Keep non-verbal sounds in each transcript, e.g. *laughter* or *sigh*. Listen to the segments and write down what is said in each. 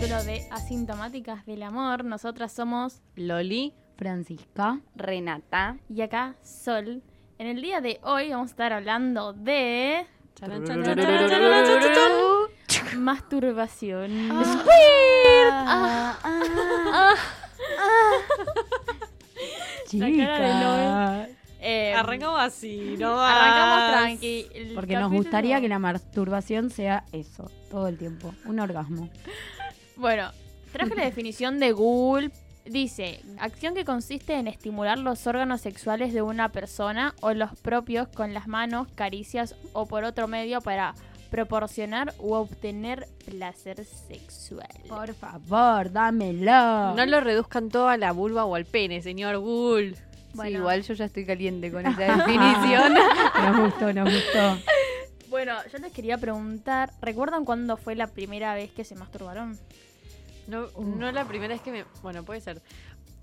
capítulo de Asintomáticas del Amor. Nosotras somos Loli. Francisca. Renata. y acá Sol. En el día de hoy vamos a estar hablando de masturbación. Chica. Eh, Arrancamos así, ¿no? arrancamos tranqui. El Porque nos gustaría que la masturbación sea eso, todo el tiempo. Un orgasmo. Bueno, traje la *laughs* definición de Google. Dice, acción que consiste en estimular los órganos sexuales de una persona o los propios con las manos, caricias o por otro medio para proporcionar u obtener placer sexual. Por favor, dámelo. No lo reduzcan todo a la vulva o al pene, señor Bull. Bueno. Sí, igual yo ya estoy caliente con esa *laughs* definición. *laughs* Nos gustó, nos gustó. Bueno, yo les quería preguntar, ¿recuerdan cuándo fue la primera vez que se masturbaron? No, no la primera vez que me... Bueno, puede ser.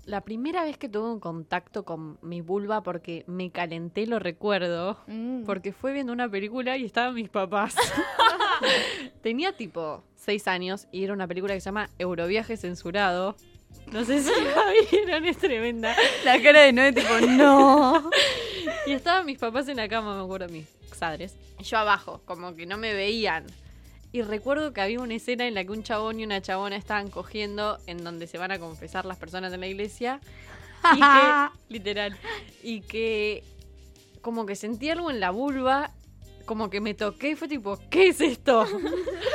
La primera vez que tuve un contacto con mi vulva porque me calenté, lo recuerdo. Mm. Porque fue viendo una película y estaban mis papás. *laughs* Tenía tipo seis años y era una película que se llama Euroviaje Censurado. No sé si la vieron, es tremenda. La cara de Noé, tipo, no. *laughs* Y estaban mis papás en la cama, me acuerdo, mis padres. Y yo abajo, como que no me veían. Y recuerdo que había una escena en la que un chabón y una chabona estaban cogiendo en donde se van a confesar las personas en la iglesia. Y que, *laughs* literal, y que como que sentí algo en la vulva, como que me toqué y fue tipo, ¿qué es esto? *laughs*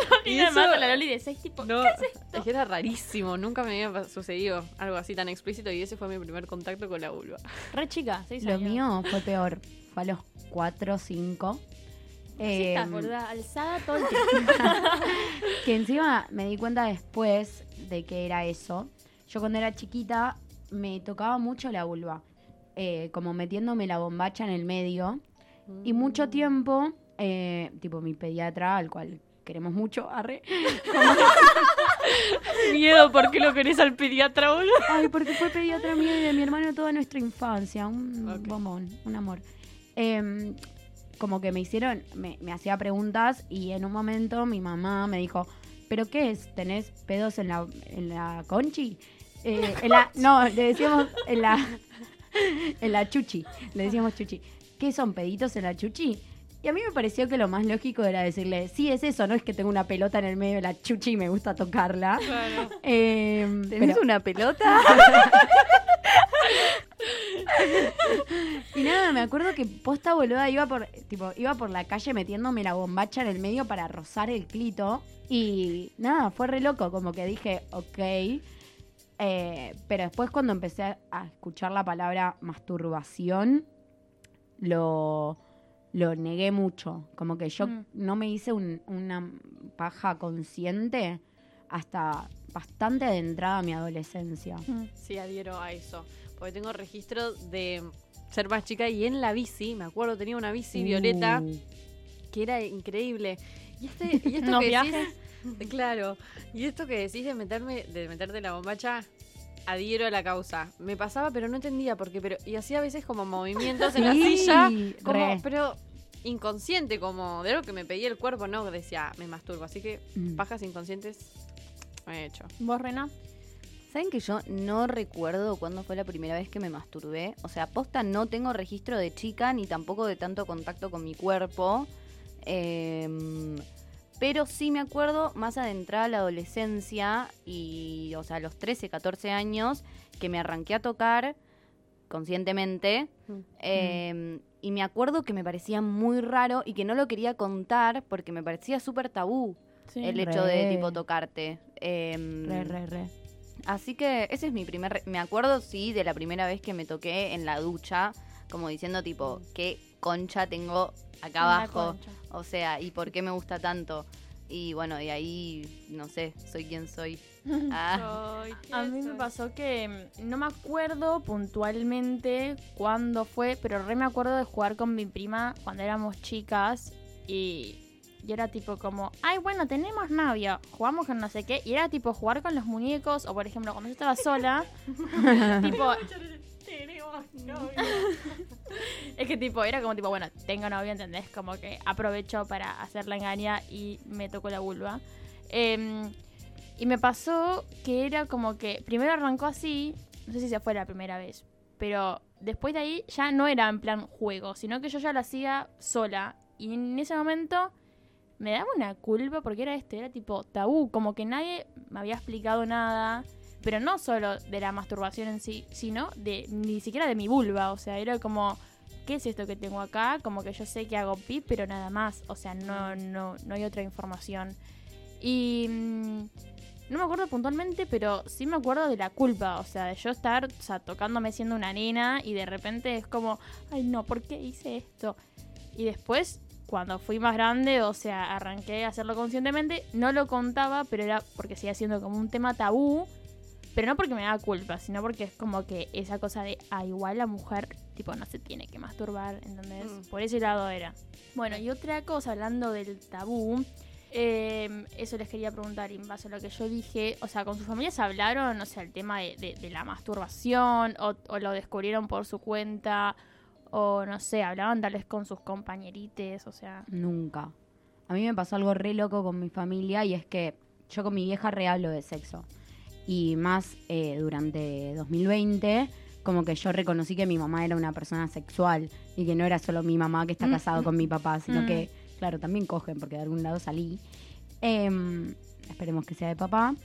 *laughs* Y nada más con la Loli de seis tipo, No, es que era rarísimo, nunca me había sucedido algo así tan explícito y ese fue mi primer contacto con la vulva. re chica, seis Lo años. mío fue peor. Fue a los 4 o 5. Estás, Em, boluda, alzada todo el *laughs* tiempo. que encima me di cuenta después de que era eso. Yo cuando era chiquita me tocaba mucho la vulva. eh, como metiéndome la bombacha en el medio. Y mucho tiempo, eh, tipo mi pediatra, al cual queremos mucho, arre. *laughs* Miedo, ¿por qué lo querés al pediatra, boludo? Ay, porque fue pediatra mío y de mi hermano toda nuestra infancia. Un bombón, un amor. Em, como que me hicieron, me, me hacía preguntas y en un momento mi mamá me dijo, ¿pero qué es? ¿Tenés pedos en la, en la conchi? Eh, en la, no, le decíamos en la, en la chuchi. Le decíamos chuchi. ¿Qué son peditos en la chuchi? Y a mí me pareció que lo más lógico era decirle, sí, es eso, no es que tengo una pelota en el medio de la chuchi y me gusta tocarla. Claro. Em, ¿Tenés pero- una pelota? *laughs* Y nada, me acuerdo que posta boluda iba por, tipo, iba por la calle metiéndome la bombacha en el medio para rozar el clito. Y nada, fue re loco, como que dije, ok. Eh, pero después cuando empecé a, escuchar la palabra masturbación, lo, lo negué mucho. Como que yo Mm. no me hice un- una paja consciente hasta bastante adentrada a mi adolescencia. Sí, adhiero a eso. Porque tengo registro de ser más chica y en la bici, me acuerdo, tenía una bici violeta Uh. que era increíble. Y, este, y esto *laughs* ¿Unos que viajes? decís, claro, y esto que decís de meterme, de meterte la bombacha, adhiero a la causa. Me pasaba, pero no entendía por qué, pero, y hacía a veces como movimientos en la silla, como, re. pero inconsciente, como de algo que me pedía el cuerpo, no decía, me masturbo. Así que Mm. pajas inconscientes he hecho. ¿Vos, Rena? ¿Saben que yo no recuerdo cuándo fue la primera vez que me masturbé? O sea, posta no tengo registro de chica ni tampoco de tanto contacto con mi cuerpo. Em, pero sí me acuerdo más adentrada a la adolescencia y, o sea, a los 13, 14 años, que me arranqué a tocar conscientemente. Mm. Em, y me acuerdo que me parecía muy raro y que no lo quería contar porque me parecía súper tabú Sí. el hecho de tipo tocarte. Em, Re, re, re. Así que ese es mi primer... re- Me acuerdo, sí, de la primera vez que me toqué en la ducha, como diciendo tipo, ¿qué concha tengo acá abajo? concha. O sea, ¿y por qué me gusta tanto? Y bueno, de ahí, no sé, soy quien soy. *laughs* Ah, A mí me pasó que mm, no me acuerdo puntualmente cuándo fue, pero re me acuerdo de jugar con mi prima cuando éramos chicas y, y era tipo como, ay, bueno, tenemos novio, jugamos con no sé qué, y era tipo jugar con los muñecos, o por ejemplo, cuando yo estaba sola, *laughs* tipo, *laughs* es que tipo, era como tipo, bueno, tengo novio, ¿entendés? Como que aprovecho para hacer la engaña y me tocó la vulva. Em, Y me pasó que era como que primero arrancó así, no sé si se fue la primera vez, pero después de ahí ya no era en plan juego, sino que yo ya lo hacía sola. Y en ese momento me daba una culpa porque era este, era tipo tabú, como que nadie me había explicado nada, pero no solo de la masturbación en sí, sino de ni siquiera de mi vulva, o sea, era como ¿qué es esto que tengo acá? Como que yo sé que hago pip, pero nada más, o sea, no no no hay otra información. Y mm, no me acuerdo puntualmente, pero sí me acuerdo de la culpa, o sea, de yo estar, o sea, tocándome siendo una nena y de repente es como, ay no, ¿por qué hice esto? Y después cuando fui más grande, o sea, arranqué a hacerlo conscientemente, no lo contaba, pero era porque seguía siendo como un tema tabú, pero no porque me daba culpa, sino porque es como que esa cosa de, ah, igual la mujer, tipo, no se tiene que masturbar, ¿entendés? Mm. Por ese lado era. Bueno, y otra cosa, hablando del tabú, eh, eso les quería preguntar en base a lo que yo dije, o sea, con sus familias hablaron, o sea, el tema de, de- de la masturbación, o, o lo descubrieron por su cuenta, o no sé, hablaban tal vez con sus compañerites, o sea... Nunca. A mí me pasó algo re loco con mi familia y es que yo con mi vieja re hablo de sexo. Y más eh, durante 2020, como que yo reconocí que mi mamá era una persona sexual y que no era solo mi mamá que está Mm, casado mm, con mi papá, sino mm. que, claro, también cogen porque de algún lado salí. Em, esperemos que sea de papá.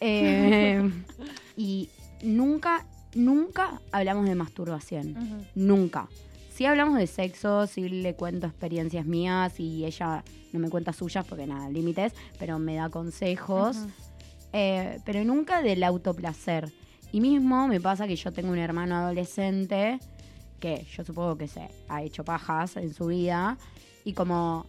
Em, *laughs* y nunca, nunca hablamos de masturbación. Nunca. Sí hablamos de sexo, sí le cuento experiencias mías y ella no me cuenta suyas porque nada, límites, pero me da consejos. Eh, pero nunca del autoplacer. Y mismo me pasa que yo tengo un hermano adolescente que yo supongo que se ha hecho pajas en su vida y como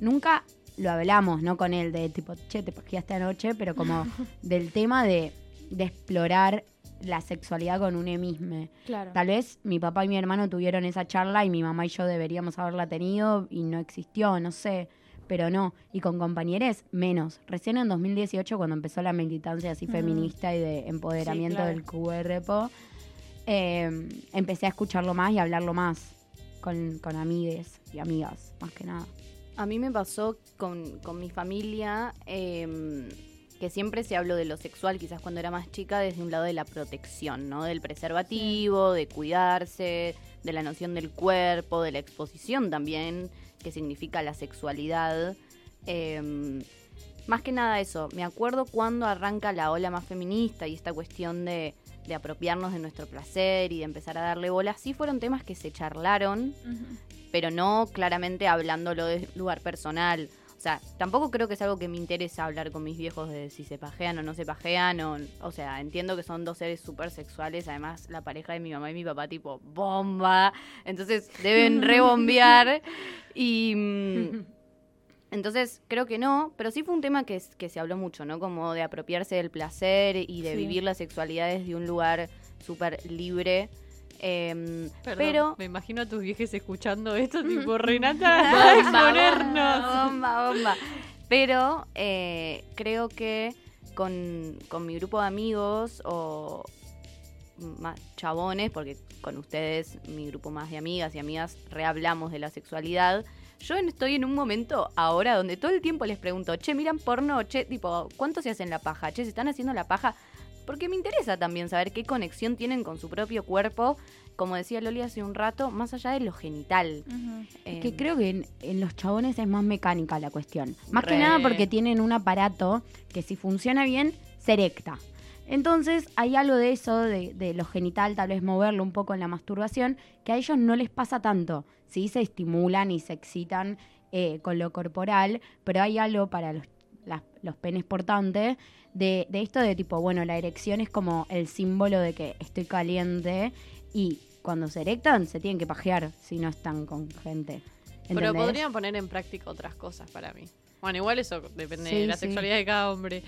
nunca lo hablamos, ¿no? Con él de tipo, che, te pajeaste anoche, pero como *laughs* del tema de, de explorar la sexualidad con un mismo. Claro. Tal vez mi papá y mi hermano tuvieron esa charla y mi mamá y yo deberíamos haberla tenido y no existió, no sé, pero no. Y con compañeros, menos. Recién en 2018, cuando empezó la militancia así feminista y de empoderamiento claro. del cuerpo, eh, empecé a escucharlo más y a hablarlo más con, con amigues y amigas, más que nada. A mí me pasó con, con mi familia em, que siempre se habló de lo sexual, quizás cuando era más chica, desde un lado de la protección, ¿no? Del preservativo, de cuidarse, de la noción del cuerpo, de la exposición también, que significa la sexualidad. Em, más que nada eso, me acuerdo cuando arranca la ola más feminista y esta cuestión de, de apropiarnos de nuestro placer y de empezar a darle bola, sí fueron temas que se charlaron, pero no claramente hablándolo de lugar personal. O sea, tampoco creo que es algo que me interesa hablar con mis viejos de si se pajean o no se pajean. O, o sea, entiendo que son dos seres súper sexuales. Además, la pareja de mi mamá y mi papá, tipo, bomba. Entonces, deben *laughs* rebombear. Y. mm, *laughs* entonces, creo que no, pero sí fue un tema que, se habló mucho, ¿no? Como de apropiarse del placer y de Sí. vivir la sexualidad desde un lugar súper libre. Em, Perdón, pero me imagino a tus viejes escuchando esto, *laughs* tipo, Renata, exponernos. *laughs* *laughs* Bomba, bomba. Pero eh, creo que con, con mi grupo de amigos o más chabones, porque con ustedes, mi grupo más de amigas y amigas, rehablamos de la sexualidad. Yo estoy en un momento ahora donde todo el tiempo les pregunto, che, miran porno, che, tipo, ¿cuánto se hacen la paja? Che, ¿se están haciendo la paja? Porque me interesa también saber qué conexión tienen con su propio cuerpo, como decía Loli hace un rato, más allá de lo genital. Es que creo que en, en los chabones es más mecánica la cuestión. Más que nada porque tienen un aparato que si funciona bien, se erecta. Entonces hay algo de eso, de, de lo genital, tal vez moverlo un poco en la masturbación, que a ellos no les pasa tanto. Sí, se estimulan y se excitan eh, con lo corporal, pero hay algo para los, las- los penes portantes de, de esto de tipo, bueno, la erección es como el símbolo de que estoy caliente y cuando se erectan se tienen que pajear si no están con gente. Pero podrían poner en práctica otras cosas para mí. Bueno, igual eso depende Sí, de la sí. sexualidad de cada hombre.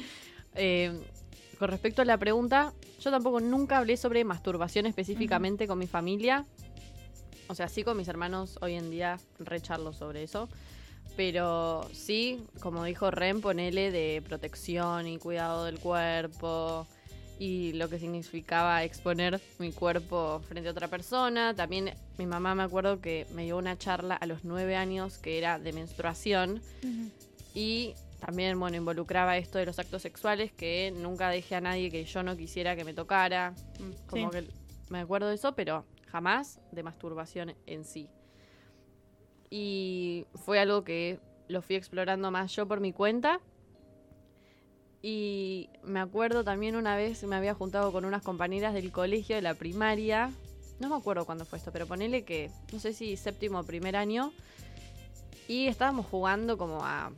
Eh, con respecto a la pregunta, yo tampoco nunca hablé sobre masturbación específicamente con mi familia. O sea, sí con mis hermanos hoy en día recharlo sobre eso. Pero sí, como dijo Ren, ponele de protección y cuidado del cuerpo y lo que significaba exponer mi cuerpo frente a otra persona. También mi mamá me acuerdo que me dio una charla a los nueve años que era de menstruación y también, bueno, involucraba esto de los actos sexuales, que nunca dejé a nadie que yo no quisiera que me tocara. Mm, como que me acuerdo de eso, pero jamás de masturbación en sí. Y fue algo que lo fui explorando más yo por mi cuenta. Y me acuerdo también una vez me había juntado con unas compañeras del colegio de la primaria. No me acuerdo cuándo fue esto, pero ponele que, no sé si séptimo o primer año. Y estábamos jugando como a,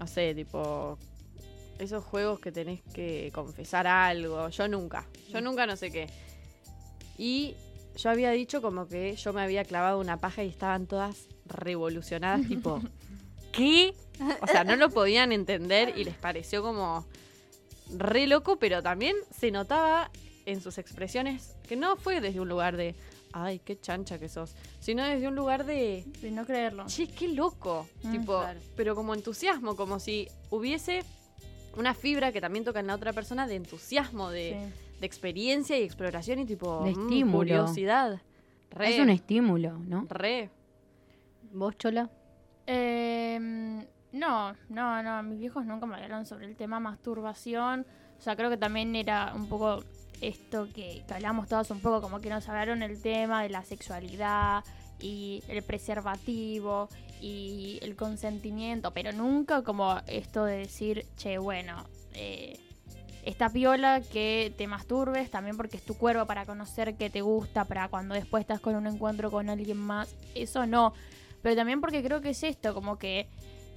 no sé, tipo, esos juegos que tenés que confesar algo. Yo nunca, yo nunca no sé qué. Y yo había dicho como que yo me había clavado una paja y estaban todas revolucionadas, tipo, ¿qué? O sea, no lo podían entender y les pareció como re loco, pero también se notaba en sus expresiones que no fue desde un lugar de, ay, qué chancha que sos, sino desde un lugar de... De no creerlo. Che, qué loco. Mm, tipo, pero como entusiasmo, como si hubiese una fibra que también toca en la otra persona de entusiasmo, de de experiencia y exploración y tipo de mm, estímulo. curiosidad. Es un estímulo, ¿no? Re. ¿Vos, Chola? Em, no, no, no. Mis viejos nunca me hablaron sobre el tema masturbación. O sea, creo que también era un poco esto que, que hablamos todos un poco, como que nos hablaron el tema de la sexualidad y el preservativo y el consentimiento, pero nunca como esto de decir, che, bueno, eh, esta piola que te masturbes, también porque es tu cuerpo para conocer qué te gusta, para cuando después estás con un encuentro con alguien más, eso no. Pero también porque creo que es esto, como que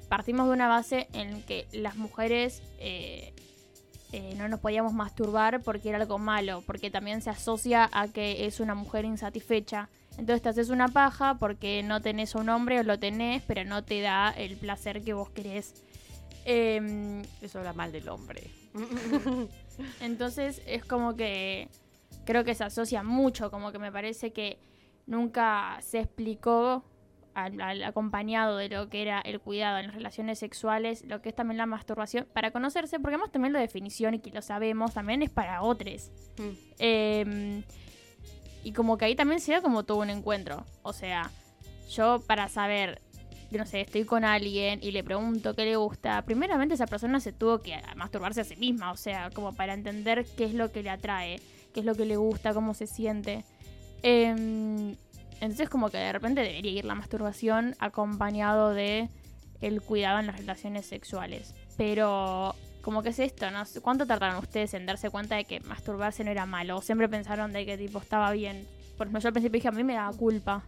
partimos de una base en que las mujeres eh, eh, no nos podíamos masturbar porque era algo malo, porque también se asocia a que es una mujer insatisfecha. Entonces te haces una paja porque no tenés a un hombre o lo tenés, pero no te da el placer que vos querés. Em, eso habla mal del hombre. *laughs* Entonces es como que creo que se asocia mucho, como que me parece que nunca se explicó al, acompañado de lo que era el cuidado en las relaciones sexuales, lo que es también la masturbación, para conocerse, porque además también la definición, y que lo sabemos, también es para otros. Mm. Em, y como que ahí también se da como todo un encuentro. O sea, yo para saber no sé, estoy con alguien y le pregunto qué le gusta, primeramente esa persona se tuvo que masturbarse a sí misma, o sea, como para entender qué es lo que le atrae, qué es lo que le gusta, cómo se siente. Em, entonces como que de repente debería ir la masturbación acompañado de el cuidado en las relaciones sexuales. Pero como que es esto, ¿no? ¿Cuánto tardaron ustedes en darse cuenta de que masturbarse no era malo? ¿O siempre pensaron de que tipo estaba bien? Por ejemplo, yo al principio dije, a mí me daba culpa.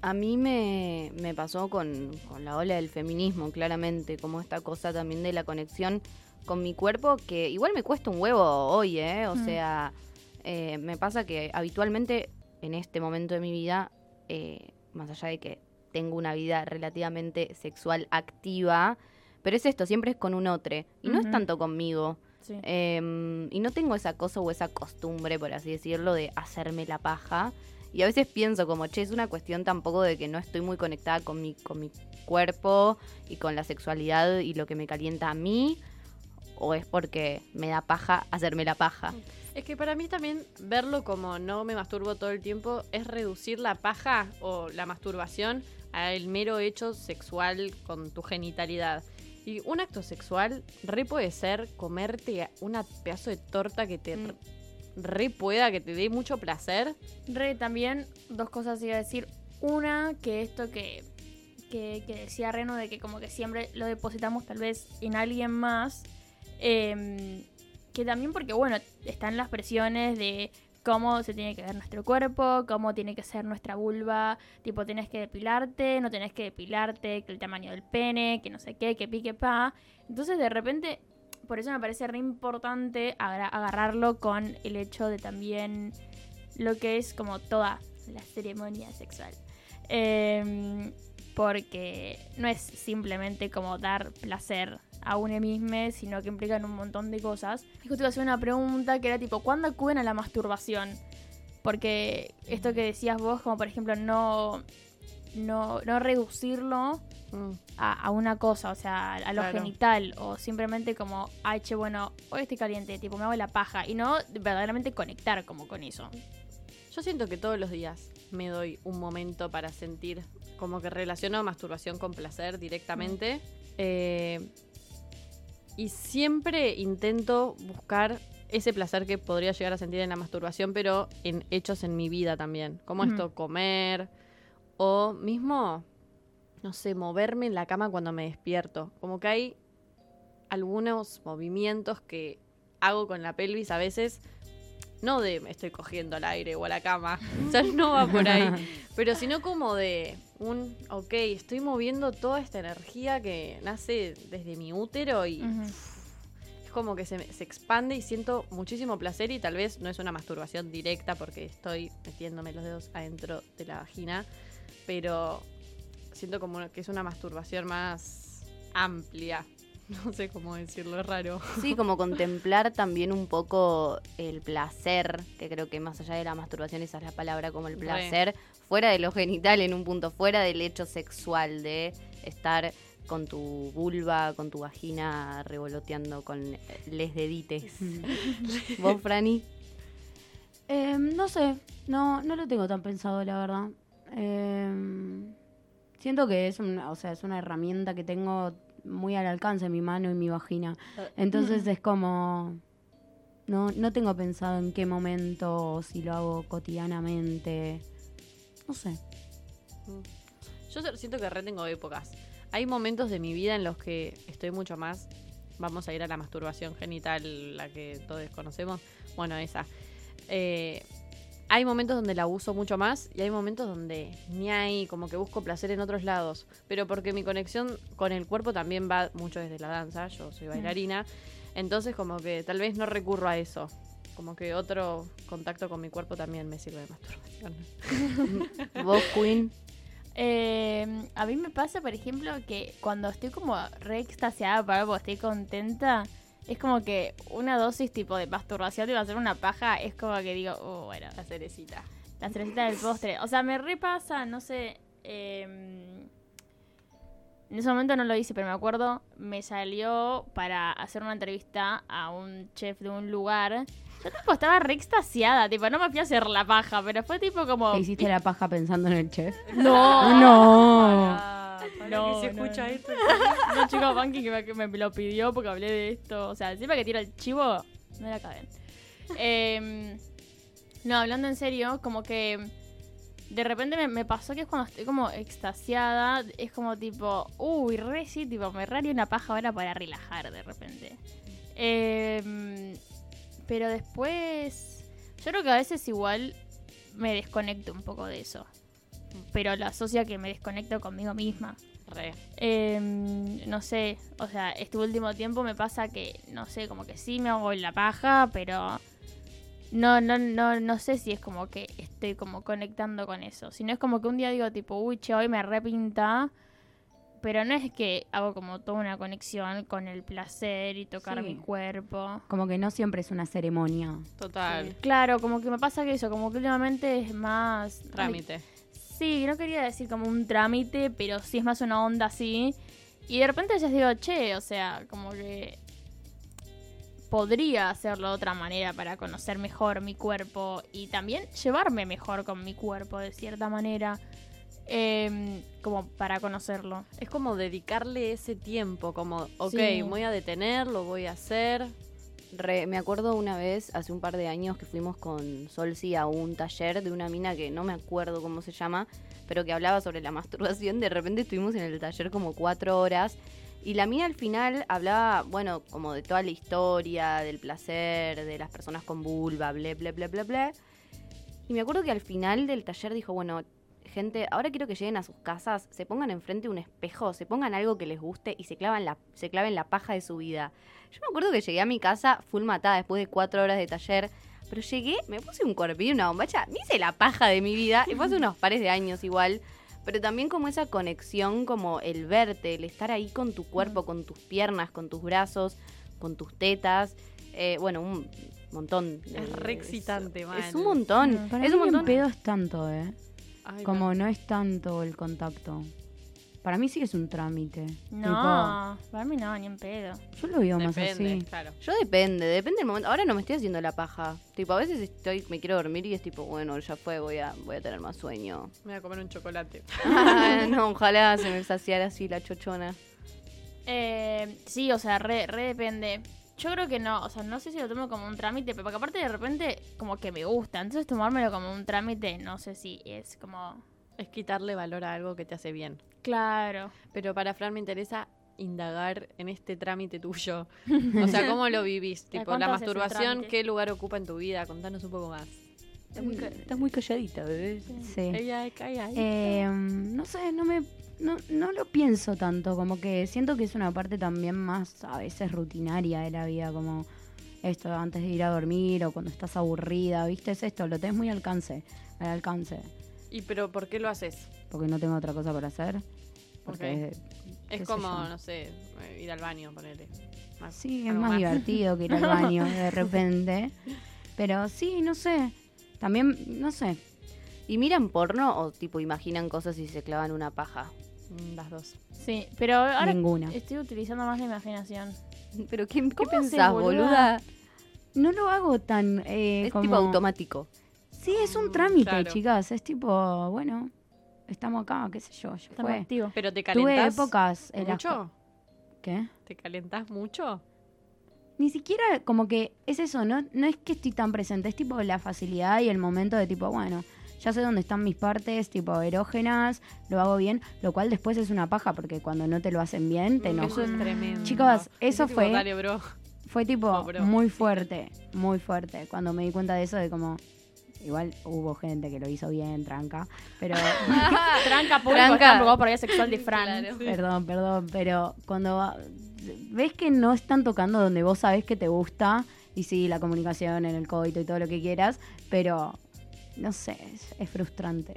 A mí me, pasó con, la ola del feminismo, claramente, como esta cosa también de la conexión con mi cuerpo, que igual me cuesta un huevo hoy, ¿eh? O mm. sea, eh, me pasa que habitualmente en este momento de mi vida, eh, más allá de que tengo una vida relativamente sexual activa, pero es esto, siempre es con un otro, y no es tanto conmigo. Em, y no tengo esa cosa o esa costumbre, por así decirlo, de hacerme la paja. Y a veces pienso como, che, es una cuestión tampoco de que no estoy muy conectada con mi, con mi cuerpo y con la sexualidad y lo que me calienta a mí, o es porque me da paja hacerme la paja. Es que para mí también verlo como no me masturbo todo el tiempo es reducir la paja o la masturbación al mero hecho sexual con tu genitalidad. Y un acto sexual re puede ser comerte una pedazo de torta que te mm re pueda, que te dé mucho placer. Re también, dos cosas iba a decir. Una, que esto que, que, decía Reno, de que como que siempre lo depositamos tal vez en alguien más. Em, que también porque, bueno, están las presiones de cómo se tiene que ver nuestro cuerpo, cómo tiene que ser nuestra vulva, tipo tienes que depilarte, no tenés que depilarte, que el tamaño del pene, que no sé qué, que pique pa. Entonces de repente por eso me parece re importante agarrarlo con el hecho de también lo que es como toda la ceremonia sexual. Em, porque no es simplemente como dar placer a uno mismo, sino que implican un montón de cosas. Y justo iba a hacer una pregunta que era tipo, ¿cuándo acuden a la masturbación? Porque esto que decías vos, como por ejemplo no, no, no reducirlo Mm. a, una cosa, o sea, a lo genital, o simplemente como, ay, che, bueno, hoy estoy caliente, tipo, me hago la paja, y no verdaderamente conectar como con eso. Yo siento que todos los días me doy un momento para sentir, como que relaciono masturbación con placer directamente. Mm. Eh, y siempre intento buscar ese placer que podría llegar a sentir en la masturbación, pero en hechos en mi vida también. Como esto, comer o mismo, no sé, moverme en la cama cuando me despierto. Como que hay algunos movimientos que hago con la pelvis a veces, no de me estoy cogiendo al aire o a la cama, *laughs* o sea, no va por ahí, *laughs* pero sino como de un, ok, estoy moviendo toda esta energía que nace desde mi útero y es como que se, se expande y siento muchísimo placer y tal vez no es una masturbación directa porque estoy metiéndome los dedos adentro de la vagina, pero siento como que es una masturbación más amplia. *laughs* No sé cómo decirlo, es raro. Sí, como contemplar también un poco el placer, que creo que más allá de la masturbación esa es la palabra, como el Re. Fuera de lo genital en un punto, fuera del hecho sexual de estar con tu vulva, con tu vagina revoloteando con eh, les dedites. ¿Vos, Franny? Em, no sé, no, no lo tengo tan pensado, la verdad. Em, siento que es una, o sea, es una herramienta que tengo muy al alcance, mi mano y mi vagina. Entonces es como. No, no tengo pensado en qué momento, si lo hago cotidianamente. No sé. Yo se- siento que re tengo épocas. Hay momentos de mi vida en los que estoy mucho más. Vamos a ir a la masturbación genital, la que todos conocemos. Bueno, esa. Eh, hay momentos donde la uso mucho más y hay momentos donde ni hay, como que busco placer en otros lados. Pero porque mi conexión con el cuerpo también va mucho desde la danza. Yo soy bailarina. Entonces, como que tal vez no recurro a eso. Como que otro contacto con mi cuerpo también me sirve de masturbación. *laughs* ¿Vos, Queen? Eh, a mí me pasa, por ejemplo, que cuando estoy como re extasiada por algo, estoy contenta, es como que una dosis tipo de masturbación te va a hacer una paja, es como que digo, oh, bueno, La cerecita. la cerecita del postre. O sea, me repasa, no sé. eh, en ese momento no lo hice, pero me acuerdo, me salió para hacer una entrevista a un chef de un lugar. Yo tipo estaba re extasiada, tipo, no me fui a hacer la paja, pero fue tipo como. ¿Te hiciste la paja pensando en el chef? No, *laughs* No. No, que se no, escucha no. esto. Una chica funky que me, que me lo pidió porque hablé de esto. O sea, siempre que tira el chivo, no la caben. Em, no, hablando en serio, como que de repente me, me pasó que es cuando estoy como extasiada, es como tipo, uy, re sí, tipo, me raría una paja ahora para relajar de repente. Em, pero después, yo creo que a veces igual me desconecto un poco de eso. Pero lo asocio a que me desconecto conmigo misma. Re. Em, no sé, o sea, este último tiempo me pasa que, no sé, como que sí me hago la paja, pero no, no, no, no sé si es como que estoy como conectando con eso. Si no es como que un día digo tipo, uy, che, hoy me repinta, pero no es que hago como toda una conexión con el placer y tocar Sí. mi cuerpo. Como que no siempre es una ceremonia. Total. Claro, como que me pasa que eso, como que últimamente es más... ay, Trámite. Sí, no quería decir como un trámite, pero sí es más una onda así. Y de repente ya digo, che, o sea, como que podría hacerlo de otra manera para conocer mejor mi cuerpo y también llevarme mejor con mi cuerpo de cierta manera, em, como para conocerlo. Es como dedicarle ese tiempo, como, ok, Sí. voy a detener, lo voy a hacer. Re- me acuerdo una vez, hace un par de años, que fuimos con Solsi a un taller de una mina que no me acuerdo cómo se llama, pero que hablaba sobre la *laughs* masturbación. De repente estuvimos en el taller como cuatro horas y la mina al final hablaba, bueno, como de toda la historia, del placer, de las personas con vulva, ble, ble, ble, ble, ble. Y me acuerdo que al final del taller dijo, bueno, gente, ahora quiero que lleguen a sus casas, se pongan enfrente un espejo, se pongan algo que les guste y se clavan la, se claven la paja de su vida. Yo me acuerdo que llegué a mi casa full matada después de cuatro horas de taller. Pero llegué, me puse un corpillo, una bombacha, me hice la paja de mi vida. Y fue hace unos pares de años igual. Pero también como esa conexión, como el verte, el estar ahí con tu cuerpo, con tus piernas, con tus brazos, con tus tetas. Eh, bueno, un montón. de- Es re excitante, es, mal. es un montón. Para es mí un montón. pedo es tanto, ¿eh? Ay, Como no es tanto el contacto. Para mí sí es un trámite. No, para mí no, ni en pedo. Tipo, yo lo veo más Depende, así. claro. Yo depende, depende del momento. Ahora no me estoy haciendo la paja. Tipo, a veces estoy, me quiero dormir y es tipo, bueno, ya fue, voy a, voy a tener más sueño. Me voy a comer un chocolate. Ah, no, *laughs* ojalá se me saciara así la chochona. Eh, sí, o sea, re, re depende. Yo creo que no, o sea, no sé si lo tomo como un trámite, pero porque aparte de repente como que me gusta, entonces tomármelo como un trámite, no sé si es como... Es quitarle valor a algo que te hace bien. Claro. Pero para Fran me interesa indagar en este trámite tuyo. *laughs* O sea, ¿cómo lo vivís? Tipo, ¿cuánto la masturbación? ¿qué lugar ocupa en tu vida? Contanos un poco más. Estás muy, calladita, bebé. Sí. Ella. Eh, no sé, no me no, no lo pienso tanto, como que siento que es una parte también más a veces rutinaria de la vida, como esto antes de ir a dormir o cuando estás aburrida, ¿viste? Es esto, lo tenés muy al alcance, al alcance, ¿Y pero por qué lo haces? porque no tengo otra cosa para hacer. Porque qué Es como, yo. no sé, eh, ir al baño, ponele. Más- Sí, es más, divertido que ir al baño de *laughs* repente. Pero sí, no sé. También, no sé. ¿Y miran porno o tipo imaginan cosas y se clavan una paja? Mm, Las dos. Sí, pero ahora Ninguna. estoy utilizando más la imaginación. *laughs* ¿Pero qué, ¿Cómo pensás, boluda? boluda? No lo hago tan eh, Es como... tipo automático. Sí, es un trámite, Claro. chicas. Es tipo, bueno, estamos acá, qué sé yo, Estamos fue. ¿Pero te Tuve calentás épocas en las mucho? ¿Qué? ¿Te calentás mucho? Ni siquiera como que es eso, no, no es que estoy tan presente, es tipo la facilidad y el momento de tipo, bueno, ya sé dónde están mis partes, tipo erógenas, lo hago bien, lo cual después es una paja porque cuando no te lo hacen bien te Mm, enojas. Eso es tremendo. Chicos, eso Ese tipo, fue- Dale, bro. Fue tipo bro. muy fuerte, muy fuerte, cuando me di cuenta de eso de como... Igual hubo gente que lo hizo bien, tranca, pero... *laughs* Tranca público, Tranca. está por sexual de Fran. Claro. Perdón, perdón, pero cuando ves que no están tocando donde vos sabés que te gusta, y sí, la comunicación en el coito y todo lo que quieras, pero no sé, es, es frustrante.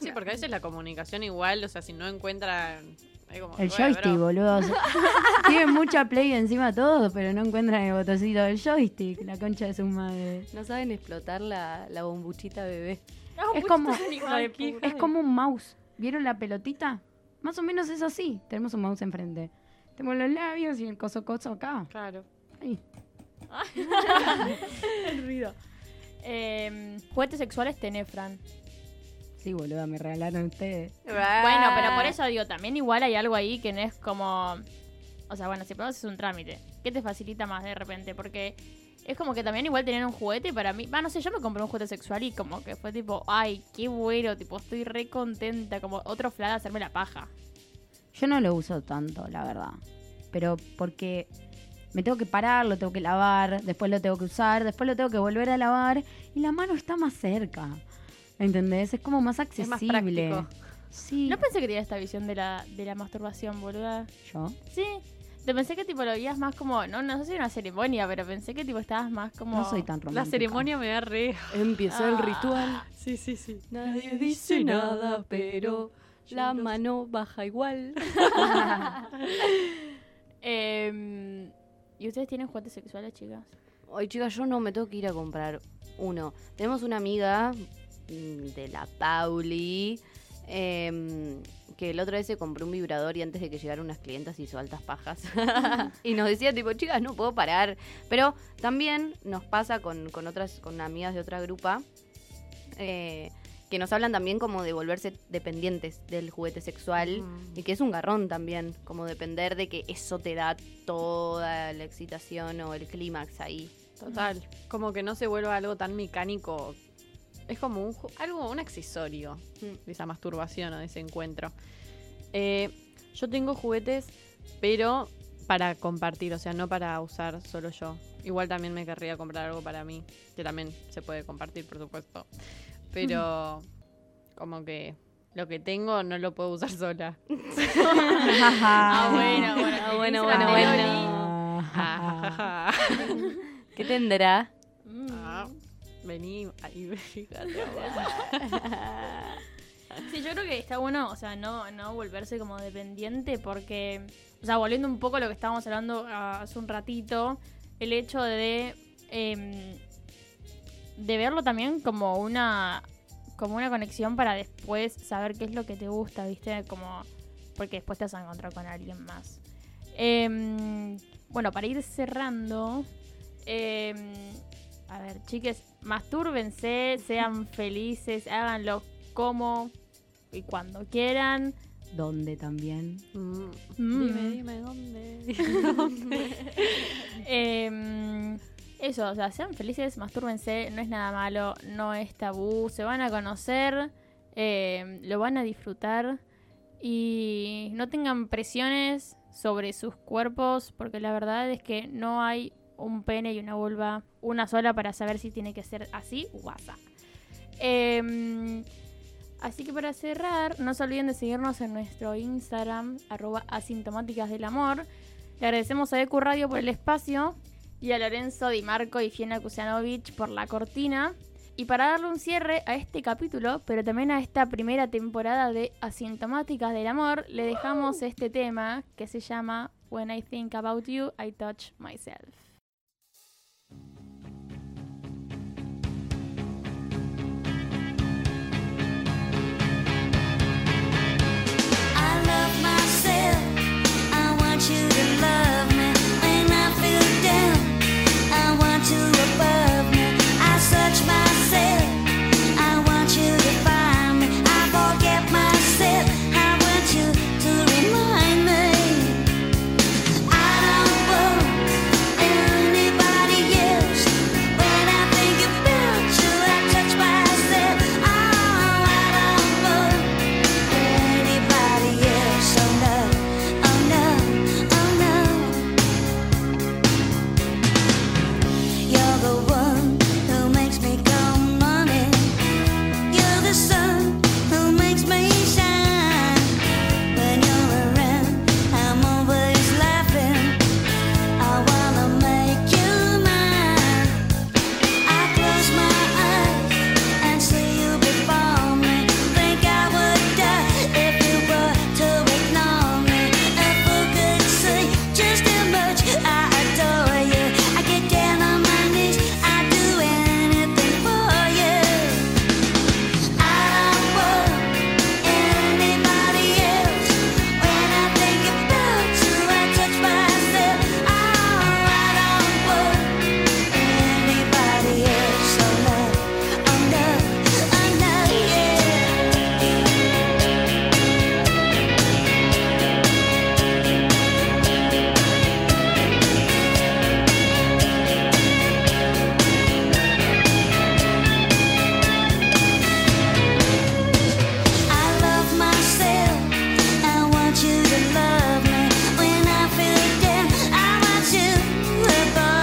Sí, porque a veces la comunicación igual, o sea, si no encuentran... como, El bueno, joystick, bro. boludo. *laughs* Tienen mucha play encima todo, pero no encuentran el botoncito del joystick, la concha de su madre. No saben explotar la, la bombuchita bebé. Es como, es como un mouse. ¿Vieron la pelotita? Más o menos es así. Tenemos un mouse enfrente. Tenemos los labios y el coso coso acá. Claro. Ahí. *laughs* el ruido. Eh, juguetes sexuales tenés, Fran. Sí, boluda, me regalaron ustedes. Bueno, pero por eso digo, también igual hay algo ahí que no es como... O sea, bueno, si pero es un trámite. ¿Qué te facilita más de repente? Porque es como que también igual tener un juguete para mí... Va, no sé, yo me compré un juguete sexual y como que fue tipo, ay, qué bueno, tipo, estoy re contenta, como otro flag de hacerme la paja. Yo no lo uso tanto, la verdad. Pero porque me tengo que parar, lo tengo que lavar, después lo tengo que usar, después lo tengo que volver a lavar y la mano está más cerca. ¿Entendés? Es como más más accesible. práctico. Sí. No pensé que tenía esta visión de la, de la masturbación, boluda. Yo. Sí. Te pensé que tipo lo veías más como, no, no sé si era una ceremonia, pero pensé que tipo estabas más como... No soy tan romántica. La ceremonia me da re... Empieza el ritual. Sí, sí, sí. Nadie dice nada, pero la mano baja igual. *laughs* Em, ¿Y ustedes tienen juguetes sexuales, chicas? Ay, chicas, yo no me tengo que ir a comprar uno. Tenemos una amiga de la Pauli em, que el otro vez se compró un vibrador y antes de que llegaran unas clientas hizo altas pajas. *laughs* y nos decía, tipo, chicas, no puedo parar. Pero también nos pasa con, con otras, con amigas de otra grupa. eh, que nos hablan también como de volverse dependientes del juguete sexual Mm. y que es un garrón también, como depender de que eso te da toda la excitación o el clímax ahí. Total. Como que no se vuelva algo tan mecánico. Es como un, ju- algo, un accesorio Mm. de esa masturbación o de ese encuentro. Eh, yo tengo juguetes, pero para compartir, o sea, no para usar solo yo. Igual también me querría comprar algo para mí, que también se puede compartir, por supuesto. Pero como que lo que tengo no lo puedo usar sola. *laughs* Ah, bueno, bueno. Ah, bueno, bueno, Meloni. bueno. Ah, ¿Qué tendrá? Vení, ahí, fíjate. Sí, yo creo que está bueno, o sea, no, no volverse como dependiente porque, o sea, volviendo un poco a lo que estábamos hablando ah, hace un ratito, el hecho de, em, de verlo también como una, como una conexión para después saber qué es lo que te gusta, ¿viste? Como, porque después te vas a encontrar con alguien más. Em, bueno, para ir cerrando, em, a ver, chiques, mastúrbense, sean *laughs* felices, háganlo como y cuando quieran. ¿Dónde también? Mm. Mm. Dime, dime, ¿dónde? ¿dónde? *laughs* Em, eso, o sea, sean felices, mastúrbense, no es nada malo, no es tabú, se van a conocer, em, lo van a disfrutar y no tengan presiones sobre sus cuerpos, porque la verdad es que no hay un pene y una vulva, una sola para saber si tiene que ser así o así. Em, así que para cerrar, no se olviden de seguirnos en nuestro Instagram, arroba asintomáticas del amor. Le agradecemos a Ecu Radio por el espacio y a Lorenzo Di Marco y Fiena Kusianovich por la cortina. Y para darle un cierre a este capítulo, pero también a esta primera temporada de Asintomáticas del Amor, le dejamos este tema que se llama When I Think About You, I Touch Myself. want you to